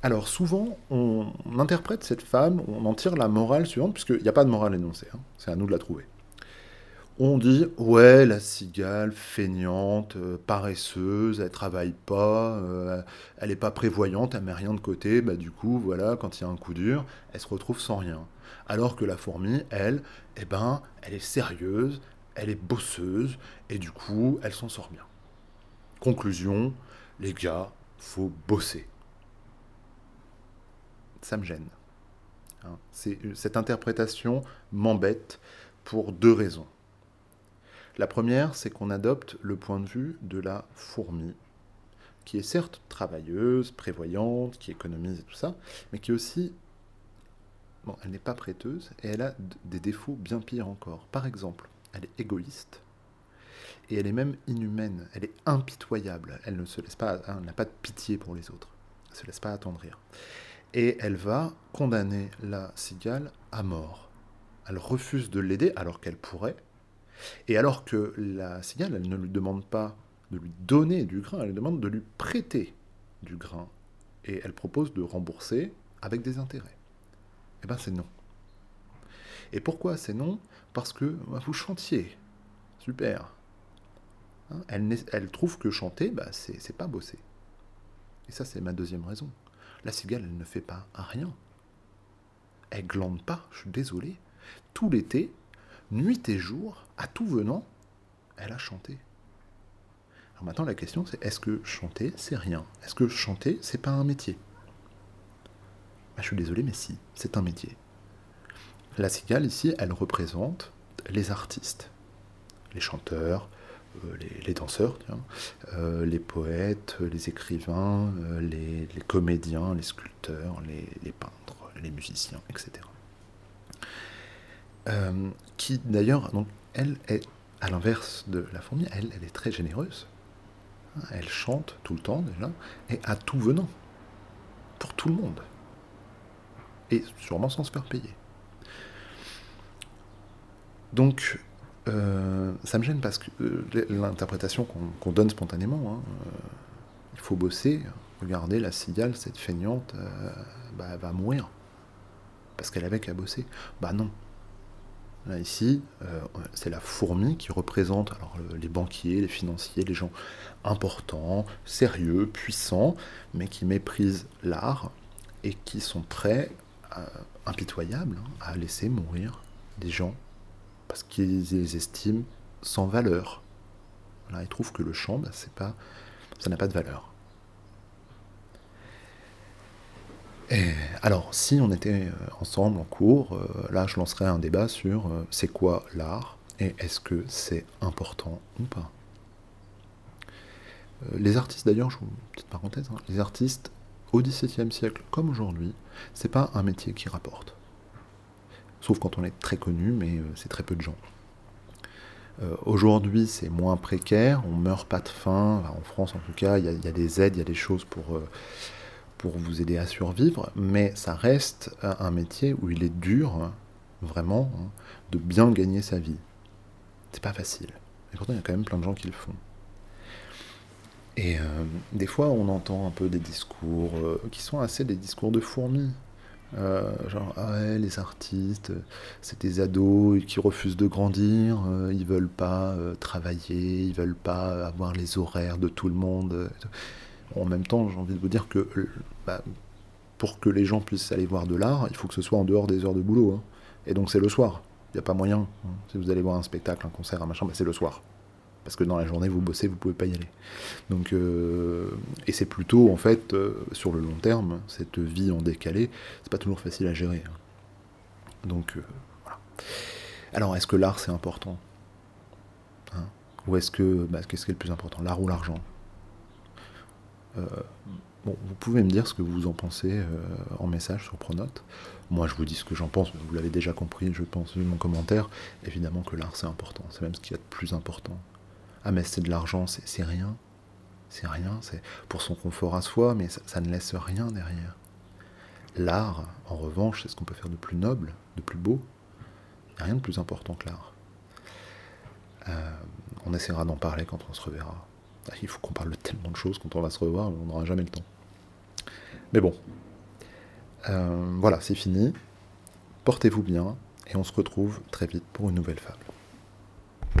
Alors souvent, on, interprète cette femme, on en tire la morale suivante, puisqu'il n'y a pas de morale énoncée, hein. c'est à nous de la trouver. On dit, ouais, la cigale, feignante, euh, paresseuse, elle travaille pas, euh, elle n'est pas prévoyante, elle met rien de côté, bah du coup, voilà, quand il y a un coup dur, elle se retrouve sans rien. Alors que la fourmi, elle, eh ben, elle est sérieuse, elle est bosseuse, et du coup, elle s'en sort bien. Conclusion, les gars, faut bosser. Ça me gêne. Hein. cette interprétation m'embête pour deux raisons. La première, c'est qu'on adopte le point de vue de la fourmi, qui est certes travailleuse, prévoyante, qui économise et tout ça, mais qui aussi... Bon, elle n'est pas prêteuse et elle a des défauts bien pires encore. Par exemple, elle est égoïste et elle est même inhumaine, elle est impitoyable, elle ne se laisse pas, hein, n'a pas de pitié pour les autres, elle ne se laisse pas attendrir. Et elle va condamner la cigale à mort. Elle refuse de l'aider alors qu'elle pourrait, et alors que la cigale, elle ne lui demande pas de lui donner du grain, elle lui demande de lui prêter du grain. Et elle propose de rembourser avec des intérêts. Eh bien, c'est non. Et pourquoi c'est non? Parce que bah, vous chantiez. Super. Hein, elle, trouve que chanter, bah, c'est pas bosser. Et ça, c'est ma deuxième raison. La cigale, elle ne fait pas rien. Elle glande pas, je suis désolé. Tout l'été, nuit et jour, à tout venant, elle a chanté. Alors maintenant, la question, c'est est-ce que chanter, c'est rien? Est-ce que chanter, c'est pas un métier? Bah, Je suis désolé, mais si, c'est un métier. La cigale, ici, elle représente les artistes, les chanteurs, euh, les, danseurs, euh, les poètes, les écrivains, euh, les, comédiens, les sculpteurs, les peintres, les musiciens, etc. Euh, qui d'ailleurs, elle est, à l'inverse de la fourmi, elle, est très généreuse. Elle chante tout le temps déjà, et à tout venant, pour tout le monde. Et sûrement sans se faire payer. Donc, euh, ça me gêne parce que euh, l'interprétation qu'on donne spontanément, hein, il faut bosser. Regardez, la cigale, cette feignante, bah, elle va mourir. Parce qu'elle avait qu'à bosser. Bah non, ici, euh, c'est la fourmi qui représente les banquiers, les financiers, les gens importants, sérieux, puissants, mais qui méprisent l'art et qui sont prêts, euh, impitoyables, hein, à laisser mourir des gens parce qu'ils les estiment sans valeur. Ils trouvent que le chant, bah, c'est pas, ça n'a pas de valeur. alors, si on était euh, ensemble en cours, euh, là je lancerais un débat sur euh, c'est quoi l'art et est-ce que c'est important ou pas? les artistes d'ailleurs, je vous petite parenthèse, hein, les artistes au XVIIe siècle comme aujourd'hui, c'est pas un métier qui rapporte. Sauf quand on est très connu, mais c'est très peu de gens. aujourd'hui, c'est moins précaire, on meurt pas de faim, en France en tout cas, il y, a des aides, il y a des choses pour pour vous aider à survivre, mais ça reste un métier où il est dur, vraiment, hein, de bien gagner sa vie. C'est pas facile. Et pourtant, il y a quand même plein de gens qui le font. Et euh, des fois, on entend un peu des discours euh, qui sont assez des discours de fourmis. Euh, genre, ah ouais, les artistes, c'est des ados qui refusent de grandir, ils veulent pas travailler, ils veulent pas avoir les horaires de tout le monde. En même temps, j'ai envie de vous dire que bah, pour que les gens puissent aller voir de l'art, il faut que ce soit en dehors des heures de boulot. Hein. Et donc c'est le soir. Il n'y a pas moyen. Hein. Si vous allez voir un spectacle, un concert, un machin, bah, c'est le soir. Parce que dans la journée, vous bossez, vous pouvez pas y aller. Donc, euh, et c'est plutôt, en fait, euh, sur le long terme, cette vie en décalé, c'est pas toujours facile à gérer. Hein. Donc, euh, voilà. Alors, est-ce que l'art, c'est important Ou est-ce que, bah, qu'est-ce qui est le plus important L'art ou l'argent? Bon, vous pouvez me dire ce que vous en pensez en message sur Pronote. Moi, je vous dis ce que j'en pense, vous l'avez déjà compris, je pense, vu mon commentaire. Évidemment que l'art, c'est important, c'est même ce qu'il y a de plus important. Ah, mais c'est de l'argent, c'est rien. C'est rien, c'est pour son confort à soi, mais ça, ne laisse rien derrière. L'art, en revanche, c'est ce qu'on peut faire de plus noble, de plus beau. Il n'y a rien de plus important que l'art. Euh, on essaiera d'en parler quand on se reverra. Il faut qu'on parle de tellement de choses quand on va se revoir, on n'aura jamais le temps. Mais bon, voilà, c'est fini. Portez-vous bien et on se retrouve très vite pour une nouvelle fable.